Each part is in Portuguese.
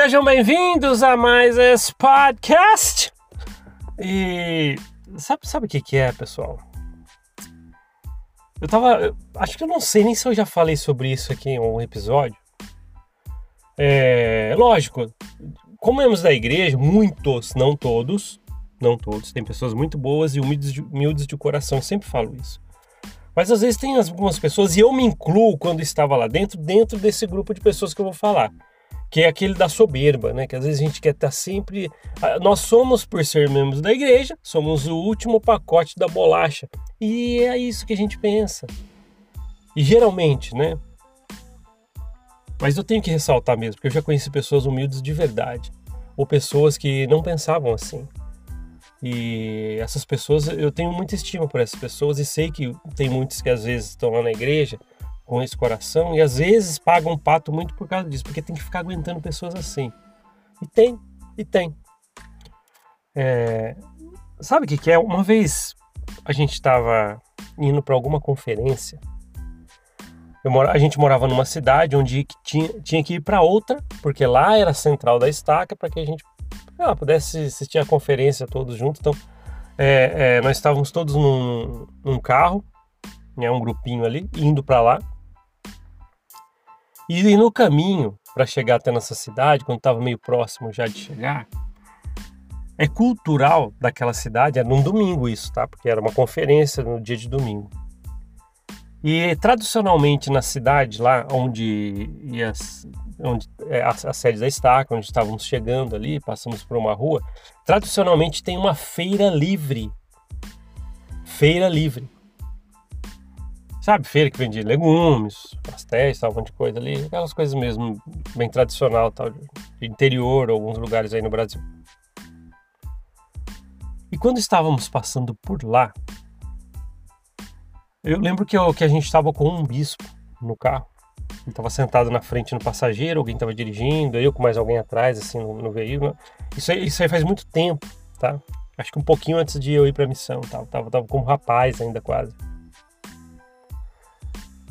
Sejam bem-vindos a mais esse podcast. E sabe, sabe o que, que é, pessoal? Eu tava. eu acho que eu não sei nem se eu já falei sobre isso aqui em um episódio. É. Lógico, como membros da igreja, muitos, não todos, não todos, tem pessoas muito boas e humildes de, humildes de coração, sempre falo isso. Mas às vezes tem algumas pessoas, e eu me incluo quando estava lá dentro, dentro desse grupo de pessoas que eu vou falar que é aquele da soberba, né? Que às vezes a gente quer estar sempre. Nós somos, por ser membros da igreja, somos o último pacote da bolacha. E é isso que a gente pensa. E geralmente, né? Mas eu tenho que ressaltar mesmo, porque eu já conheci pessoas humildes de verdade, ou pessoas que não pensavam assim. E essas pessoas, eu tenho muita estima por essas pessoas e sei que tem muitos que às vezes estão lá na igreja com esse coração e às vezes pagam um pato muito por causa disso, porque tem que ficar aguentando pessoas assim. E tem, e tem. É, sabe o que, que é? Uma vez a gente estava indo para alguma conferência. Mora, a gente morava numa cidade onde tinha, tinha que ir para outra, porque lá era a central da estaca, para que a gente ah, pudesse assistir a conferência todos juntos. Então, é, é, nós estávamos todos num, num carro, né, um grupinho ali, indo para lá. E no caminho para chegar até nossa cidade, quando estava meio próximo já de chegar, é cultural daquela cidade, era num domingo isso, tá? Porque era uma conferência no dia de domingo. E tradicionalmente na cidade lá onde ia, onde é a, a sede da estaca, onde estávamos chegando ali, passamos por uma rua, tradicionalmente tem uma feira livre. Feira livre. Sabe, feira que vende legumes, pastéis, tal, um monte de coisa ali. Aquelas coisas mesmo, bem tradicional, tal, de interior, alguns lugares aí no Brasil. E quando estávamos passando por lá, eu lembro que, eu, que a gente estava com um bispo no carro. Ele estava sentado na frente no passageiro, alguém estava dirigindo, eu com mais alguém atrás, assim, no, no veículo. Isso aí, isso aí faz muito tempo, tá? Acho que um pouquinho antes de eu ir para a missão, tal. Tava, tava como rapaz ainda quase.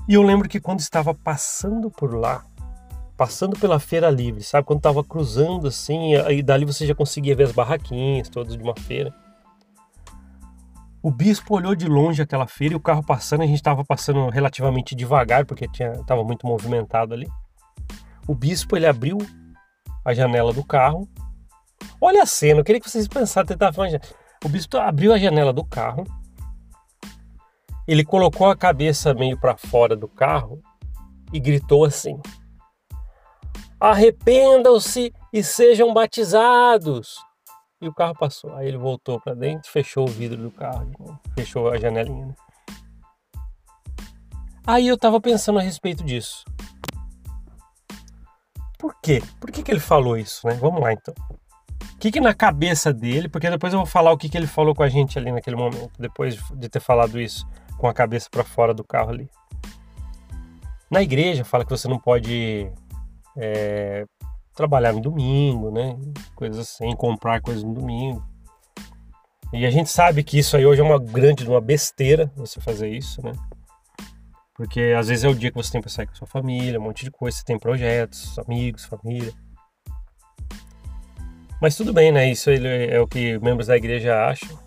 E eu lembro que quando estava passando por lá, passando pela feira livre, sabe? Quando estava cruzando assim, aí dali você já conseguia ver as barraquinhas todas de uma feira. O bispo olhou de longe aquela feira e o carro passando, a gente estava passando relativamente devagar porque estava muito movimentado ali. O bispo ele abriu a janela do carro. Olha a cena, eu queria que vocês pensassem, tentar. O bispo abriu a janela do carro, ele colocou a cabeça meio para fora do carro e gritou assim: Arrependam-se e sejam batizados. E o carro passou. Aí ele voltou para dentro, fechou o vidro do carro, fechou a janelinha. Né? Aí eu tava pensando a respeito disso. Por quê? Por que, que ele falou isso, né? Vamos lá então. O que, que na cabeça dele, porque depois eu vou falar o que, que ele falou com a gente ali naquele momento, depois de ter falado isso com a cabeça para fora do carro ali. Na igreja fala que você não pode é, trabalhar no domingo, né? Coisas assim, comprar coisas no domingo. E a gente sabe que isso aí hoje é uma grande, uma besteira você fazer isso, né? Porque às vezes é o dia que você tem para sair com a sua família, um monte de coisa, você tem projetos, amigos, família. Mas tudo bem, né? Isso é o que membros da igreja acham.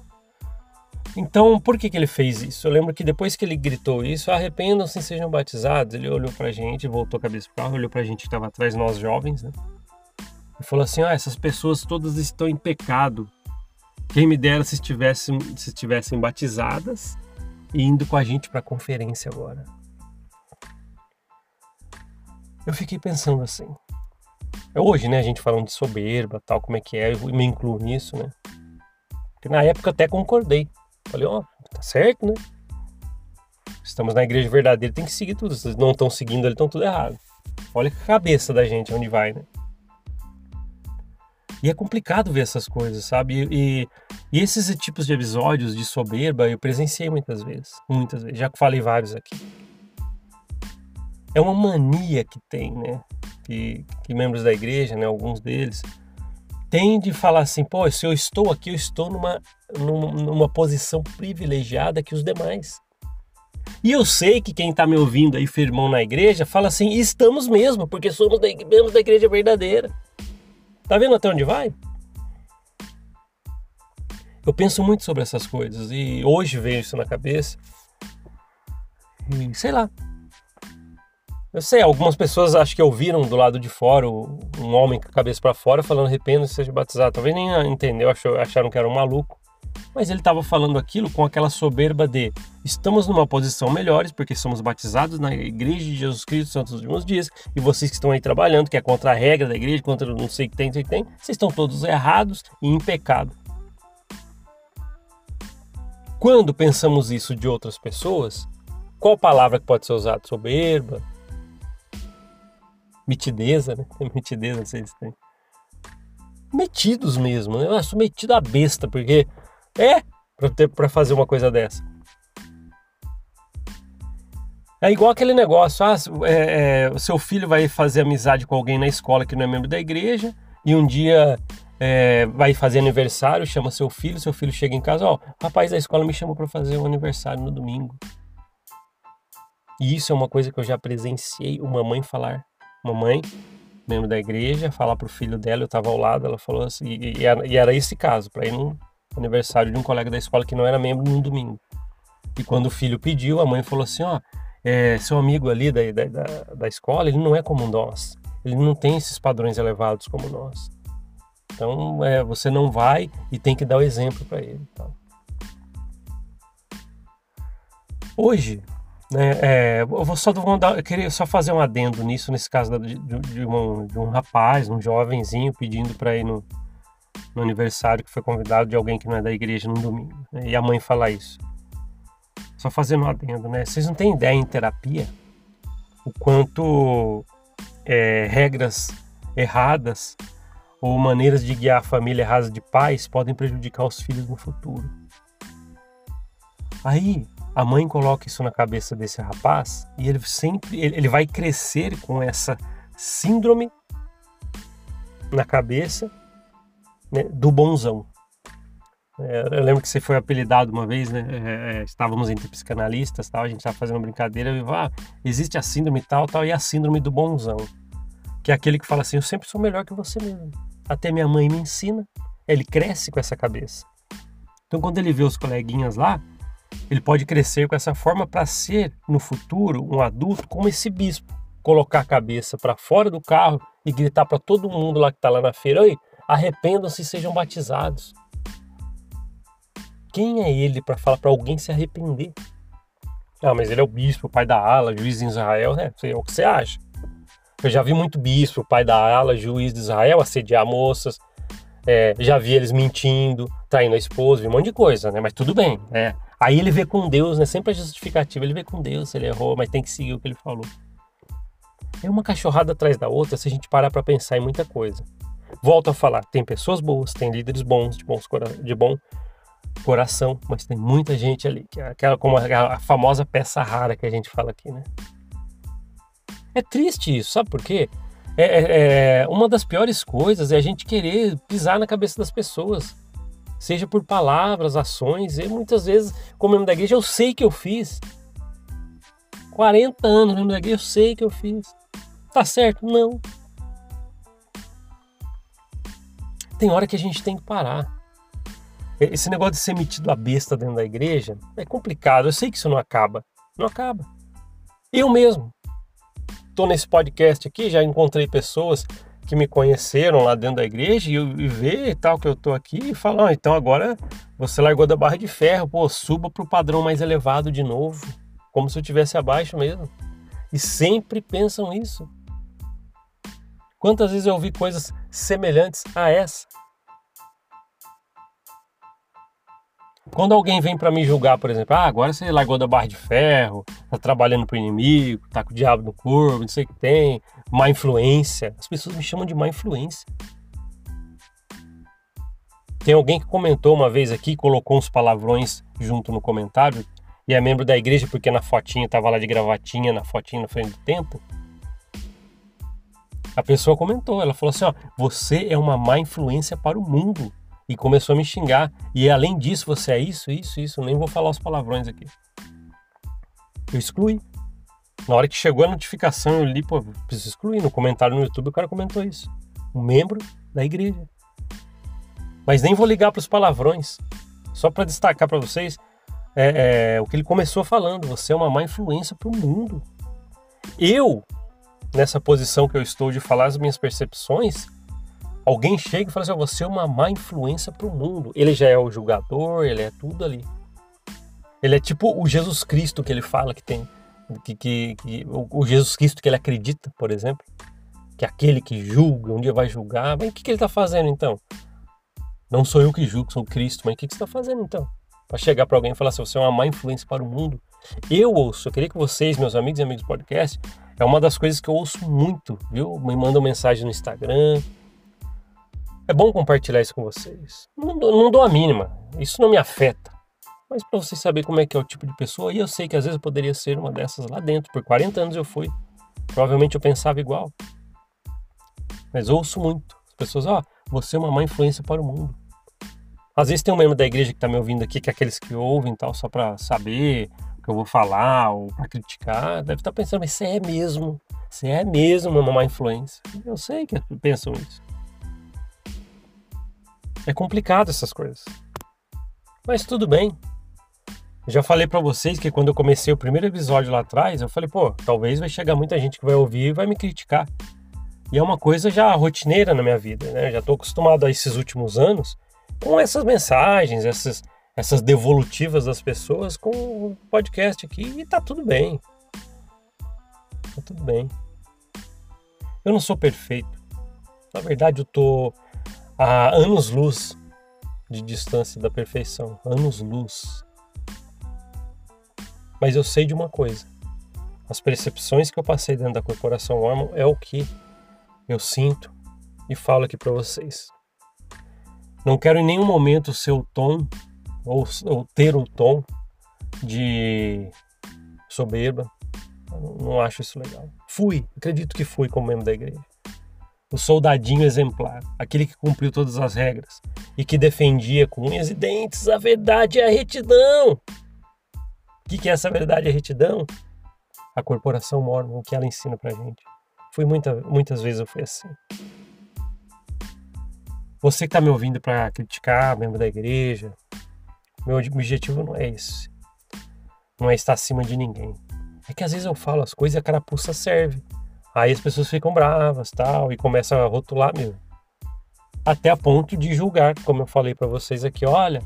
Então, por que, que ele fez isso? Eu lembro que depois que ele gritou isso, arrependam-se e sejam batizados, ele olhou pra gente, voltou a cabeça pro olhou pra gente que estava atrás, nós jovens, né? E falou assim: ah, essas pessoas todas estão em pecado. Quem me dera se estivessem, se estivessem batizadas e indo com a gente para a conferência agora. Eu fiquei pensando assim. É hoje, né, a gente falando de soberba, tal, como é que é, eu me incluo nisso, né? Porque na época até concordei. Falei, ó, oh, tá certo, né? Estamos na igreja verdadeira, tem que seguir tudo. Se não estão seguindo, eles estão tudo errado. Olha a cabeça da gente, onde vai, né? E é complicado ver essas coisas, sabe? E, e, esses tipos de episódios de soberba eu presenciei muitas vezes. Muitas vezes. Já falei vários aqui. É uma mania que tem, né? Que, que membros da igreja, né? Alguns deles, tem de falar assim, pô, se eu estou aqui, eu estou numa, numa posição privilegiada que os demais. E eu sei que quem está me ouvindo aí, firmão na igreja, fala assim, estamos mesmo, porque somos da, membros da igreja verdadeira. Tá vendo até onde vai? Eu penso muito sobre essas coisas e hoje veio isso na cabeça. E sei lá. Eu sei, algumas pessoas acho que ouviram do lado de fora um homem com a cabeça para fora falando arrependa-se seja batizado. Talvez nem entendeu, acharam que era um maluco. Mas ele estava falando aquilo com aquela soberba de estamos numa posição melhores porque somos batizados na igreja de Jesus Cristo Santos dos últimos dias e vocês que estão aí trabalhando, que é contra a regra da igreja, contra não sei o que tem, não sei o que tem, vocês estão todos errados e em pecado. Quando pensamos isso de outras pessoas, qual palavra que pode ser usada? Soberba? Mitideza, né? Mitideza, se tem. Metidos mesmo, né? Eu sou metido a besta, porque é para fazer uma coisa dessa. É igual aquele negócio, ah, é, é, o seu filho vai fazer amizade com alguém na escola que não é membro da igreja, e um dia é, vai fazer aniversário, chama seu filho, seu filho chega em casa, ó, o rapaz da escola me chamou para fazer um aniversário no domingo. E isso é uma coisa que eu já presenciei uma mãe falar. Uma mãe, membro da igreja, falar pro filho dela, eu estava ao lado, ela falou assim, e, e, era, e era, esse caso, para ir no aniversário de um colega da escola que não era membro num domingo. E quando o filho pediu, a mãe falou assim, ó, é, seu amigo ali da, da, da escola, ele não é como nós. Ele não tem esses padrões elevados como nós. Então, é, você não vai e tem que dar o exemplo para ele. Então. Hoje, né, é, eu vou só vou dar, eu queria só fazer um adendo nisso, nesse caso de, de, um, de um rapaz, um jovenzinho pedindo para ir no, no, aniversário que foi convidado de alguém que não é da igreja no domingo. Né, e a mãe fala isso. Só fazendo um adendo, né? Vocês não têm ideia em terapia o quanto é, regras erradas ou maneiras de guiar a família erradas de pais podem prejudicar os filhos no futuro. Aí a mãe coloca isso na cabeça desse rapaz e ele sempre ele vai crescer com essa síndrome na cabeça né, do bonzão. É, eu lembro que você foi apelidado uma vez, né? É, é estávamos entre psicanalistas, tal, a gente estava fazendo brincadeira e ah, existe a síndrome tal, tal e a síndrome do bonzão, que é aquele que fala assim, eu sempre sou melhor que você mesmo. Até minha mãe me ensina. Ele cresce com essa cabeça. Então, quando ele vê os coleguinhas lá, ele pode crescer com essa forma para ser, no futuro, um adulto como esse bispo. Colocar a cabeça para fora do carro e gritar para todo mundo lá que está lá na feira: arrependam-se e sejam batizados. Quem é ele para falar para alguém se arrepender? Ah, mas ele é o bispo, pai da ala, juiz em Israel, né? É o que você acha. Eu já vi muito bispo, pai da ala, juiz de Israel, assediar moças. É, já vi eles mentindo, traindo a esposa, um monte de coisa, né? Mas tudo bem, né? Aí ele vê com Deus, né? Sempre a justificativa, ele vê com Deus ele errou, mas tem que seguir o que ele falou. É uma cachorrada atrás da outra se a gente parar para pensar em muita coisa. Volto a falar, tem pessoas boas, tem líderes bons, de, bons de bom coração, mas tem muita gente ali, que é aquela como a, a famosa peça rara que a gente fala aqui, né? É triste isso, sabe por quê? É, é, é, uma das piores coisas é a gente querer pisar na cabeça das pessoas, seja por palavras, ações, e muitas vezes, como membro da igreja, eu sei que eu fiz. 40 anos membro da igreja, eu sei que eu fiz. Tá certo? Não. Tem hora que a gente tem que parar. Esse negócio de ser metido a besta dentro da igreja é complicado. Eu sei que isso não acaba. Não acaba. Eu mesmo estou nesse podcast aqui, já encontrei pessoas que me conheceram lá dentro da igreja e, e vê e tal que eu tô aqui e falam, ah, então agora você largou da barra de ferro, pô, suba para o padrão mais elevado de novo, como se eu tivesse abaixo mesmo. E sempre pensam isso. Quantas vezes eu ouvi coisas semelhantes a essa? Quando alguém vem para me julgar, por exemplo, ah, agora você largou da barra de ferro, tá trabalhando pro inimigo, tá com o diabo no corpo, não sei o que tem, má influência. As pessoas me chamam de má influência. Tem alguém que comentou uma vez aqui, colocou uns palavrões junto no comentário, e é membro da igreja porque na fotinha tava lá de gravatinha, na fotinha na frente do templo. A pessoa comentou, ela falou assim: ó, você é uma má influência para o mundo e começou a me xingar. E além disso, você é isso, isso, isso. Nem vou falar os palavrões aqui. Eu excluí. Na hora que chegou a notificação, eu li, pô, preciso excluir. No comentário no YouTube, o cara comentou isso. Um membro da igreja. Mas nem vou ligar para os palavrões. Só para destacar para vocês é, é, o que ele começou falando. Você é uma má influência para o mundo. Eu, nessa posição que eu estou de falar as minhas percepções, alguém chega e fala assim: você é uma má influência para o mundo. Ele já é o julgador, ele é tudo ali. Ele é tipo o Jesus Cristo que ele fala que tem. Que, que, que o Jesus Cristo que ele acredita, por exemplo. Que é aquele que julga, um dia vai julgar. Mas o que, que ele está fazendo então? Não sou eu que julgo, sou Cristo. Mas o que, que você está fazendo então? Para chegar para alguém e falar assim: você é uma má influência para o mundo. Eu ouço, eu queria que vocês, meus amigos e amigos do podcast, é uma das coisas que eu ouço muito, viu? Me mandam mensagem no Instagram. É bom compartilhar isso com vocês. Não, não dou a mínima, isso não me afeta. Mas para vocês saberem como é que é o tipo de pessoa, e eu sei que às vezes eu poderia ser uma dessas lá dentro. Por 40 anos eu fui. Provavelmente eu pensava igual. Mas ouço muito. As pessoas, ó, oh, você é uma má influência para o mundo. Às vezes tem um membro da igreja que está me ouvindo aqui, que é aqueles que ouvem tal, só para saber o que eu vou falar ou para criticar. Deve estar tá pensando, mas você é mesmo, você é mesmo uma má influência. Eu sei que pensam isso. É complicado essas coisas. Mas tudo bem, já falei para vocês que quando eu comecei o primeiro episódio lá atrás, eu falei, pô, talvez vai chegar muita gente que vai ouvir e vai me criticar. E é uma coisa já rotineira na minha vida, né? Eu já tô acostumado a esses últimos anos com essas mensagens, essas, essas devolutivas das pessoas com o podcast aqui e tá tudo bem. Tá tudo bem. Eu não sou perfeito. Na verdade, eu tô a anos-luz de distância da perfeição. Anos-luz. Mas eu sei de uma coisa: as percepções que eu passei dentro da corporação Ormond é o que eu sinto e falo aqui para vocês. Não quero em nenhum momento ser o tom ou, ou ter o tom de soberba. Não, não acho isso legal. Fui, acredito que fui como membro da igreja. O soldadinho exemplar, aquele que cumpriu todas as regras e que defendia com unhas e dentes a verdade e a retidão que, que é essa verdade e retidão? A corporação mormon, o que ela ensina pra gente. Fui muita, muitas vezes eu fui assim. Você que está me ouvindo para criticar, membro da igreja, meu objetivo não é esse. Não é estar acima de ninguém. É que às vezes eu falo as coisas e a carapuça serve. Aí as pessoas ficam bravas tal e começam a rotular mesmo. Até a ponto de julgar, como eu falei para vocês aqui, olha,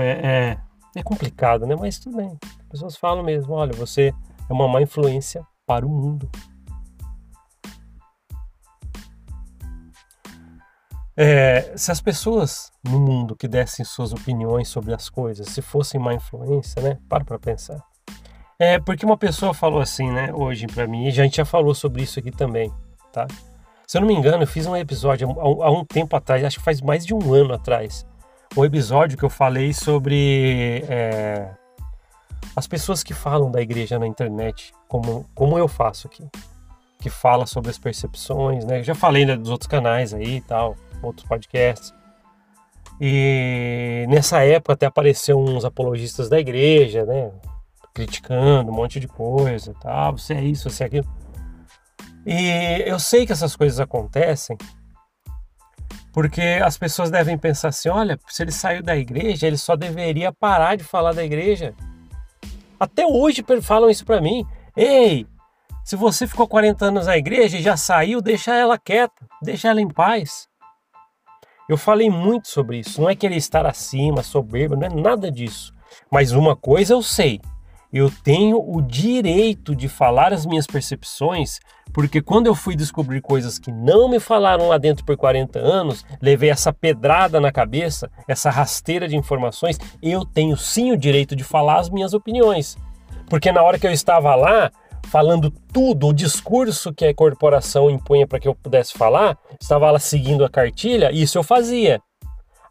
é, é, é complicado, né? Mas tudo bem. As pessoas falam mesmo: olha, você é uma má influência para o mundo. É, se as pessoas no mundo que dessem suas opiniões sobre as coisas, se fossem má influência, né? Para para pensar. É porque uma pessoa falou assim, né? Hoje para mim, e a gente já falou sobre isso aqui também, tá? Se eu não me engano, eu fiz um episódio há um tempo atrás, acho que faz mais de um ano atrás, um episódio que eu falei sobre é, as pessoas que falam da igreja na internet, como, como eu faço aqui, que fala sobre as percepções, né? Eu já falei né, dos outros canais aí e tal, outros podcasts. E nessa época até apareceu uns apologistas da igreja, né? Criticando um monte de coisa, tá? Você é isso, você é aquilo. E eu sei que essas coisas acontecem porque as pessoas devem pensar assim: olha, se ele saiu da igreja, ele só deveria parar de falar da igreja. Até hoje falam isso para mim. Ei, se você ficou 40 anos na igreja e já saiu, deixa ela quieta, deixa ela em paz. Eu falei muito sobre isso. Não é querer estar acima, soberbo, não é nada disso. Mas uma coisa eu sei: eu tenho o direito de falar as minhas percepções, porque quando eu fui descobrir coisas que não me falaram lá dentro por 40 anos, levei essa pedrada na cabeça, essa rasteira de informações, eu tenho sim o direito de falar as minhas opiniões. Porque na hora que eu estava lá, falando tudo, o discurso que a corporação impunha para que eu pudesse falar, estava lá seguindo a cartilha, isso eu fazia.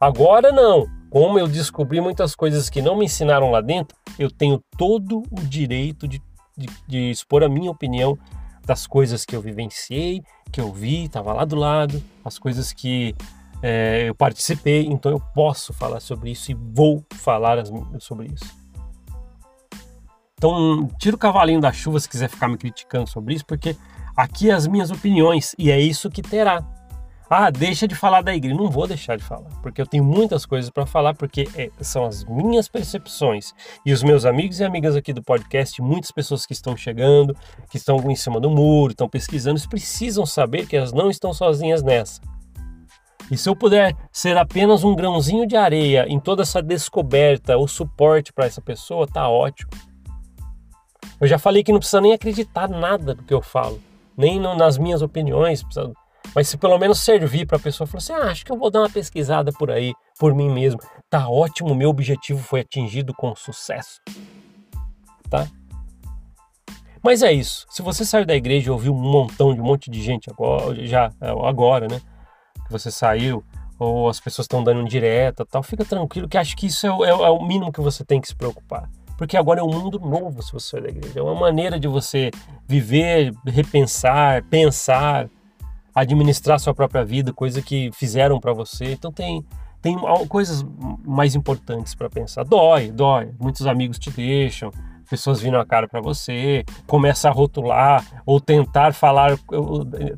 Agora não. Como eu descobri muitas coisas que não me ensinaram lá dentro, eu tenho todo o direito de, de, de expor a minha opinião das coisas que eu vivenciei, que eu vi, estava lá do lado, as coisas que é, eu participei, então eu posso falar sobre isso e vou falar as, sobre isso. Então, tira o cavalinho da chuva se quiser ficar me criticando sobre isso, porque aqui é as minhas opiniões e é isso que terá. Ah, deixa de falar da igreja. Não vou deixar de falar, porque eu tenho muitas coisas para falar, porque é, são as minhas percepções. E os meus amigos e amigas aqui do podcast, muitas pessoas que estão chegando, que estão em cima do muro, estão pesquisando, precisam saber que elas não estão sozinhas nessa. E se eu puder ser apenas um grãozinho de areia em toda essa descoberta, o suporte para essa pessoa, tá ótimo. Eu já falei que não precisa nem acreditar nada do que eu falo, nem nas minhas opiniões, precisa mas se pelo menos servir para a pessoa falar assim, ah, acho que eu vou dar uma pesquisada por aí, por mim mesmo. Tá ótimo, meu objetivo foi atingido com sucesso. Tá? Mas é isso. Se você saiu da igreja e ouviu um montão de um monte de gente agora, já agora, né? Que você saiu, ou as pessoas estão dando direta tal, fica tranquilo que acho que isso é, é, é, o mínimo que você tem que se preocupar. Porque agora é um mundo novo se você sair da igreja. É uma maneira de você viver, repensar, pensar, administrar sua própria vida, coisa que fizeram para você. Então tem tem coisas mais importantes para pensar. Dói, dói. Muitos amigos te deixam, pessoas vindo a cara para você, começa a rotular ou tentar falar,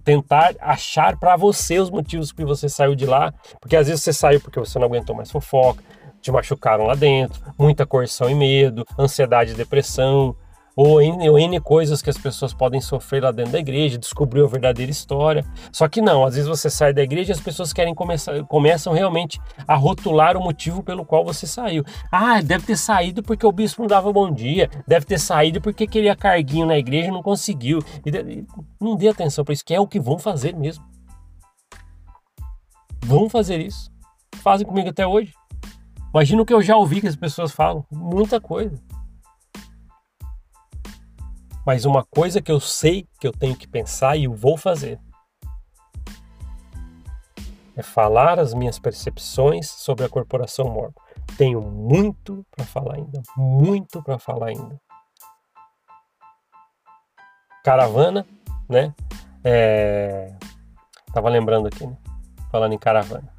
tentar achar para você os motivos que você saiu de lá, porque às vezes você saiu porque você não aguentou mais fofoca, te machucaram lá dentro, muita coerção e medo, ansiedade e depressão, ou N, ou N coisas que as pessoas podem sofrer lá dentro da igreja, descobrir a verdadeira história. Só que não, às vezes você sai da igreja e as pessoas querem começar, começam realmente a rotular o motivo pelo qual você saiu. Ah, deve ter saído porque o bispo não dava bom dia, deve ter saído porque queria carguinho na igreja e não conseguiu. E não dê atenção para isso, que é o que vão fazer mesmo. Vão fazer isso. Fazem comigo até hoje. Imagina o que eu já ouvi que as pessoas falam. Muita coisa. Mas uma coisa que eu sei que eu tenho que pensar e eu vou fazer é falar as minhas percepções sobre a corporação Mormon. Tenho muito para falar ainda, muito para falar ainda. Caravana, né? É... Tava lembrando aqui, né? Falando em caravana.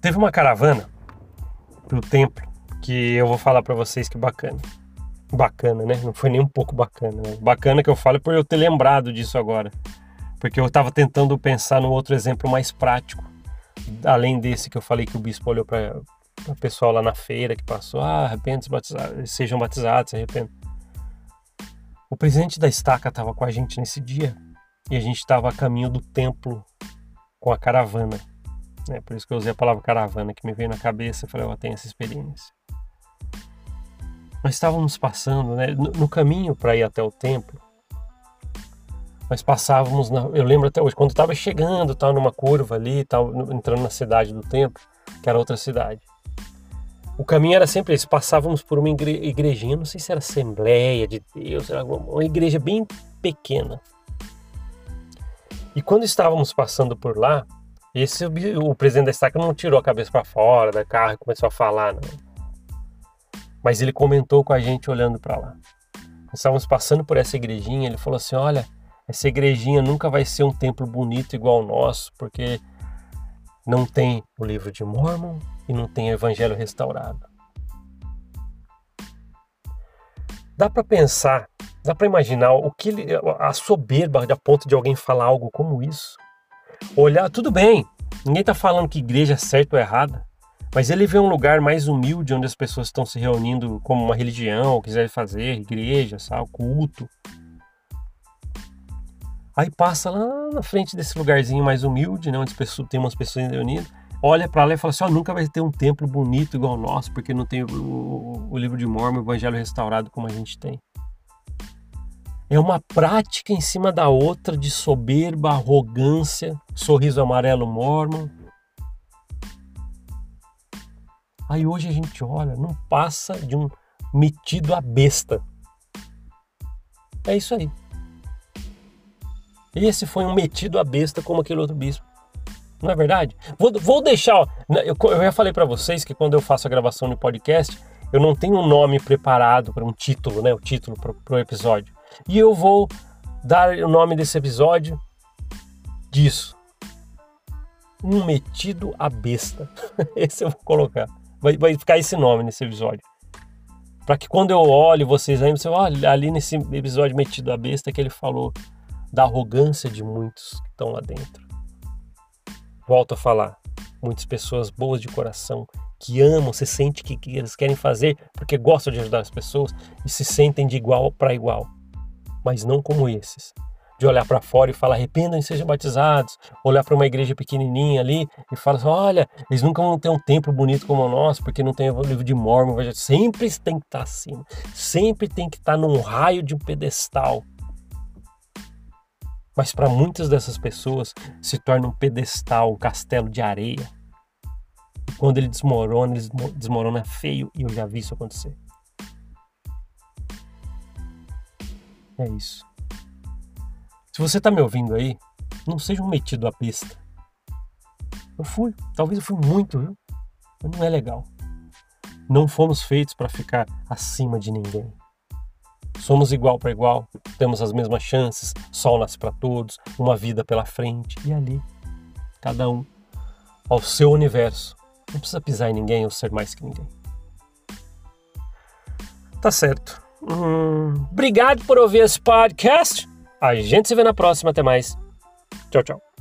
Teve uma caravana pro templo que eu vou falar para vocês que bacana bacana, né? Não foi nem um pouco bacana. Né? Bacana que eu falo por eu ter lembrado disso agora. Porque eu estava tentando pensar num outro exemplo mais prático. Além desse que eu falei que o bispo olhou para o pessoal lá na feira que passou, ah, arrependam-se, batizados, sejam batizados, se arrependam. O presidente da estaca estava com a gente nesse dia e a gente estava a caminho do templo com a caravana. Né? Por isso que eu usei a palavra caravana que me veio na cabeça. Eu falei, eu tenho essa experiência nós estávamos passando, né, no, no caminho para ir até o templo, nós passávamos, na, eu lembro até hoje, quando estava chegando, estava numa curva ali, entrando na cidade do templo, que era outra cidade. O caminho era sempre esse, passávamos por uma igre, igrejinha, não sei se era Assembleia de Deus, era uma igreja bem pequena. E quando estávamos passando por lá, esse o presidente da estaca não tirou a cabeça para fora da carro e começou a falar, não mas ele comentou com a gente olhando para lá. Nós estávamos passando por essa igrejinha, ele falou assim: "Olha, essa igrejinha nunca vai ser um templo bonito igual o nosso, porque não tem o livro de Mormon e não tem o evangelho restaurado". Dá para pensar, dá para imaginar o que a soberba da ponto de alguém falar algo como isso. Olhar, tudo bem, ninguém está falando que igreja é certa ou errada. Mas ele vê um lugar mais humilde onde as pessoas estão se reunindo como uma religião, quiserem fazer, igreja, sabe, culto. Aí passa lá na frente desse lugarzinho mais humilde, né, onde pessoas, tem umas pessoas reunidas, olha para lá e fala assim: oh, nunca vai ter um templo bonito igual o nosso, porque não tem o, o, o livro de Mormon, o evangelho restaurado como a gente tem. É uma prática em cima da outra de soberba, arrogância, sorriso amarelo mormon Aí hoje a gente olha, não passa de um metido a besta. É isso aí. Esse foi um metido a besta como aquele outro bispo. Não é verdade? Vou, vou deixar. Ó, né, eu, eu já falei para vocês que quando eu faço a gravação no podcast, eu não tenho um nome preparado para um título, né? O título para o episódio. E eu vou dar o nome desse episódio disso. Um metido a besta. Esse eu vou colocar. Vai, vai ficar esse nome nesse episódio. Para que quando eu olho vocês aí, você olha ali nesse episódio metido a besta que ele falou da arrogância de muitos que estão lá dentro. Volto a falar, muitas pessoas boas de coração que amam, se sente que, que eles querem fazer porque gostam de ajudar as pessoas e se sentem de igual para igual, mas não como esses. De olhar para fora e falar, arrependam e sejam batizados. Olhar para uma igreja pequenininha ali e falar assim, olha, eles nunca vão ter um templo bonito como o nosso, porque não tem o livro de Mormon. Sempre tem que estar acima. Sempre tem que estar num raio de um pedestal. Mas para muitas dessas pessoas se torna um pedestal, um castelo de areia. E quando ele desmorona, ele desmorona feio e eu já vi isso acontecer. É isso. Se você está me ouvindo aí, não seja um metido à pista. Eu fui, talvez eu fui muito, viu? Mas não é legal. Não fomos feitos para ficar acima de ninguém. Somos igual para igual, temos as mesmas chances, sol nasce para todos, uma vida pela frente e ali, cada um ao seu universo. Não precisa pisar em ninguém ou ser mais que ninguém. Tá certo. Hum, obrigado por ouvir esse podcast. A gente se vê na próxima. Até mais. Tchau, tchau.